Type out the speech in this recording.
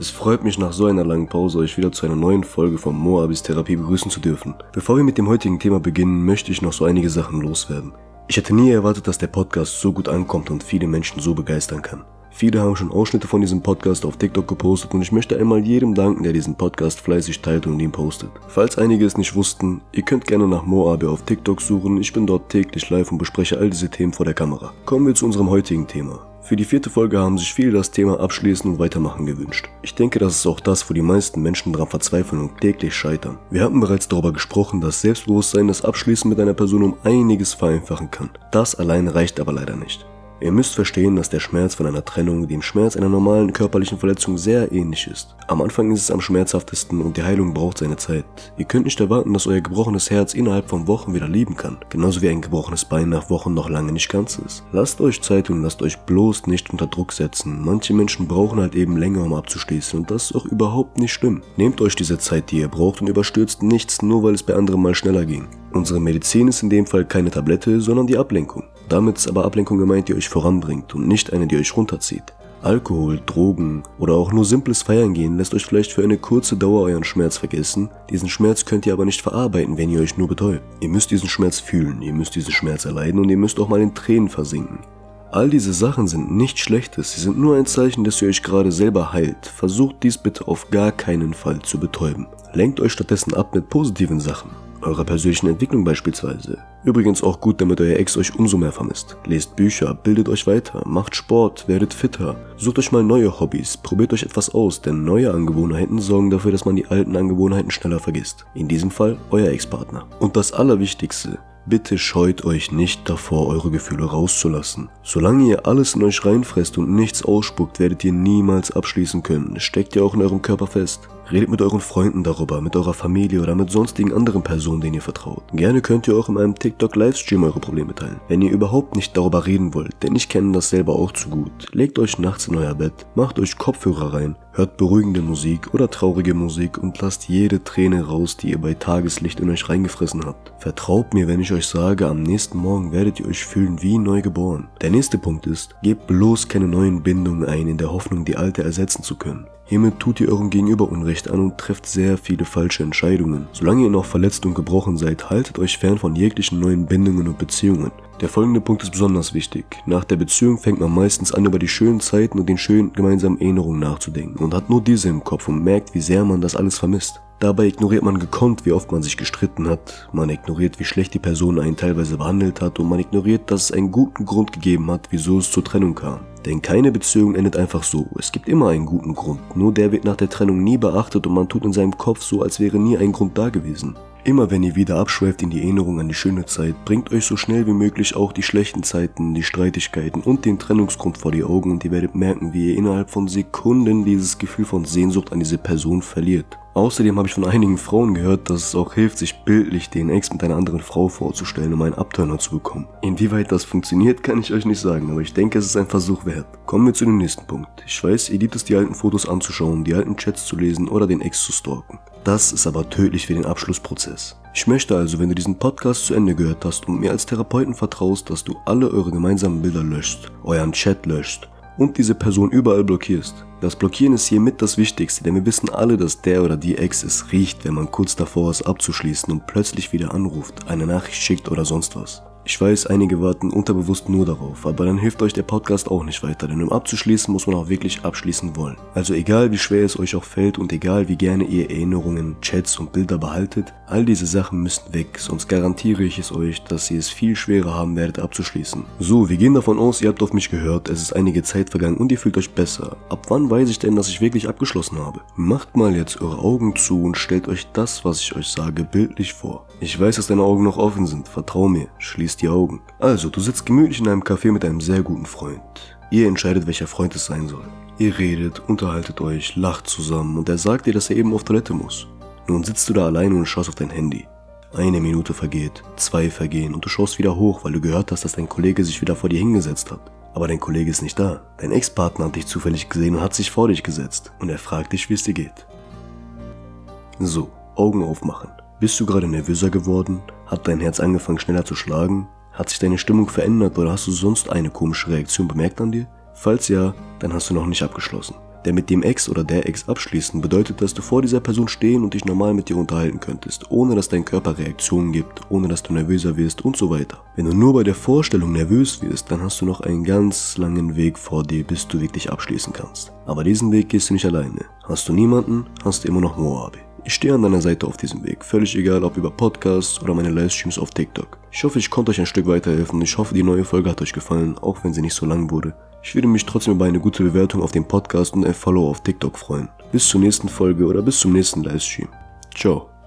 Es freut mich nach so einer langen Pause euch wieder zu einer neuen Folge von Moabis Therapie begrüßen zu dürfen. Bevor wir mit dem heutigen Thema beginnen, möchte ich noch so einige Sachen loswerden. Ich hätte nie erwartet, dass der Podcast so gut ankommt und viele Menschen so begeistern kann. Viele haben schon Ausschnitte von diesem Podcast auf TikTok gepostet und ich möchte einmal jedem danken, der diesen Podcast fleißig teilt und ihn postet. Falls einige es nicht wussten, ihr könnt gerne nach Moabe auf TikTok suchen, ich bin dort täglich live und bespreche all diese Themen vor der Kamera. Kommen wir zu unserem heutigen Thema. Für die vierte Folge haben sich viele das Thema Abschließen und Weitermachen gewünscht. Ich denke, das ist auch das, wo die meisten Menschen daran verzweifeln und täglich scheitern. Wir haben bereits darüber gesprochen, dass Selbstbewusstsein das Abschließen mit einer Person um einiges vereinfachen kann. Das allein reicht aber leider nicht. Ihr müsst verstehen, dass der Schmerz von einer Trennung dem Schmerz einer normalen körperlichen Verletzung sehr ähnlich ist. Am Anfang ist es am schmerzhaftesten und die Heilung braucht seine Zeit. Ihr könnt nicht erwarten, dass euer gebrochenes Herz innerhalb von Wochen wieder lieben kann, genauso wie ein gebrochenes Bein nach Wochen noch lange nicht ganz ist. Lasst euch Zeit und lasst euch bloß nicht unter Druck setzen. Manche Menschen brauchen halt eben länger, um abzuschließen und das ist auch überhaupt nicht schlimm. Nehmt euch diese Zeit, die ihr braucht und überstürzt nichts, nur weil es bei anderen mal schneller ging. Unsere Medizin ist in dem Fall keine Tablette, sondern die Ablenkung. Damit ist aber Ablenkung gemeint, die euch voranbringt und nicht eine, die euch runterzieht. Alkohol, Drogen oder auch nur simples Feiern gehen lässt euch vielleicht für eine kurze Dauer euren Schmerz vergessen. Diesen Schmerz könnt ihr aber nicht verarbeiten, wenn ihr euch nur betäubt. Ihr müsst diesen Schmerz fühlen, ihr müsst diesen Schmerz erleiden und ihr müsst auch mal in Tränen versinken. All diese Sachen sind nichts Schlechtes, sie sind nur ein Zeichen, dass ihr euch gerade selber heilt. Versucht dies bitte auf gar keinen Fall zu betäuben. Lenkt euch stattdessen ab mit positiven Sachen eurer persönlichen Entwicklung beispielsweise. Übrigens auch gut, damit euer Ex euch umso mehr vermisst. Lest Bücher, bildet euch weiter, macht Sport, werdet fitter, sucht euch mal neue Hobbys, probiert euch etwas aus, denn neue Angewohnheiten sorgen dafür, dass man die alten Angewohnheiten schneller vergisst. In diesem Fall euer Ex-Partner. Und das Allerwichtigste, Bitte scheut euch nicht davor, eure Gefühle rauszulassen. Solange ihr alles in euch reinfresst und nichts ausspuckt, werdet ihr niemals abschließen können. Steckt ja auch in eurem Körper fest. Redet mit euren Freunden darüber, mit eurer Familie oder mit sonstigen anderen Personen, denen ihr vertraut. Gerne könnt ihr auch in einem TikTok-Livestream eure Probleme teilen. Wenn ihr überhaupt nicht darüber reden wollt, denn ich kenne das selber auch zu gut, legt euch nachts in euer Bett, macht euch Kopfhörer rein, hört beruhigende Musik oder traurige Musik und lasst jede Träne raus, die ihr bei Tageslicht in euch reingefressen habt. Vertraut mir, wenn ich euch sage, am nächsten Morgen werdet ihr euch fühlen wie neu geboren. Der nächste Punkt ist, gebt bloß keine neuen Bindungen ein in der Hoffnung, die alte ersetzen zu können. Hiermit tut ihr eurem Gegenüber Unrecht an und trefft sehr viele falsche Entscheidungen. Solange ihr noch verletzt und gebrochen seid, haltet euch fern von jeglichen neuen Bindungen und Beziehungen. Der folgende Punkt ist besonders wichtig. Nach der Beziehung fängt man meistens an, über die schönen Zeiten und den schönen gemeinsamen Erinnerungen nachzudenken und hat nur diese im Kopf und merkt, wie sehr man das alles vermisst. Dabei ignoriert man gekonnt, wie oft man sich gestritten hat, man ignoriert, wie schlecht die Person einen teilweise behandelt hat und man ignoriert, dass es einen guten Grund gegeben hat, wieso es zur Trennung kam. Denn keine Beziehung endet einfach so. Es gibt immer einen guten Grund. Nur der wird nach der Trennung nie beachtet und man tut in seinem Kopf so, als wäre nie ein Grund da gewesen. Immer wenn ihr wieder abschweift in die Erinnerung an die schöne Zeit, bringt euch so schnell wie möglich auch die schlechten Zeiten, die Streitigkeiten und den Trennungsgrund vor die Augen und ihr werdet merken, wie ihr innerhalb von Sekunden dieses Gefühl von Sehnsucht an diese Person verliert. Außerdem habe ich von einigen Frauen gehört, dass es auch hilft, sich bildlich den Ex mit einer anderen Frau vorzustellen, um einen Abturner zu bekommen. Inwieweit das funktioniert, kann ich euch nicht sagen, aber ich denke, es ist ein Versuch wert. Kommen wir zu dem nächsten Punkt. Ich weiß, ihr liebt es, die alten Fotos anzuschauen, die alten Chats zu lesen oder den Ex zu stalken. Das ist aber tödlich für den Abschlussprozess. Ich möchte also, wenn du diesen Podcast zu Ende gehört hast und mir als Therapeuten vertraust, dass du alle eure gemeinsamen Bilder löscht, euren Chat löscht und diese Person überall blockierst. Das Blockieren ist hiermit das Wichtigste, denn wir wissen alle, dass der oder die Ex es riecht, wenn man kurz davor ist abzuschließen und plötzlich wieder anruft, eine Nachricht schickt oder sonst was. Ich weiß, einige warten unterbewusst nur darauf, aber dann hilft euch der Podcast auch nicht weiter, denn um abzuschließen muss man auch wirklich abschließen wollen. Also egal wie schwer es euch auch fällt und egal wie gerne ihr Erinnerungen, Chats und Bilder behaltet, all diese Sachen müssen weg, sonst garantiere ich es euch, dass ihr es viel schwerer haben werdet abzuschließen. So, wir gehen davon aus, ihr habt auf mich gehört, es ist einige Zeit vergangen und ihr fühlt euch besser. Ab wann weiß ich denn, dass ich wirklich abgeschlossen habe? Macht mal jetzt eure Augen zu und stellt euch das, was ich euch sage, bildlich vor. Ich weiß, dass deine Augen noch offen sind, vertrau mir, schließt die Augen. Also, du sitzt gemütlich in einem Café mit einem sehr guten Freund. Ihr entscheidet, welcher Freund es sein soll. Ihr redet, unterhaltet euch, lacht zusammen und er sagt dir, dass er eben auf Toilette muss. Nun sitzt du da alleine und schaust auf dein Handy. Eine Minute vergeht, zwei vergehen und du schaust wieder hoch, weil du gehört hast, dass dein Kollege sich wieder vor dir hingesetzt hat. Aber dein Kollege ist nicht da. Dein Ex-Partner hat dich zufällig gesehen und hat sich vor dich gesetzt und er fragt dich, wie es dir geht. So, Augen aufmachen. Bist du gerade nervöser geworden? Hat dein Herz angefangen schneller zu schlagen? Hat sich deine Stimmung verändert oder hast du sonst eine komische Reaktion bemerkt an dir? Falls ja, dann hast du noch nicht abgeschlossen. Denn mit dem Ex oder der Ex abschließen bedeutet, dass du vor dieser Person stehen und dich normal mit ihr unterhalten könntest, ohne dass dein Körper Reaktionen gibt, ohne dass du nervöser wirst und so weiter. Wenn du nur bei der Vorstellung nervös wirst, dann hast du noch einen ganz langen Weg vor dir, bis du wirklich abschließen kannst. Aber diesen Weg gehst du nicht alleine. Hast du niemanden, hast du immer noch Moabi. Ich stehe an deiner Seite auf diesem Weg, völlig egal ob über Podcasts oder meine Livestreams auf TikTok. Ich hoffe, ich konnte euch ein Stück weiterhelfen. Ich hoffe, die neue Folge hat euch gefallen, auch wenn sie nicht so lang wurde. Ich würde mich trotzdem über eine gute Bewertung auf dem Podcast und ein Follow auf TikTok freuen. Bis zur nächsten Folge oder bis zum nächsten Livestream. Ciao.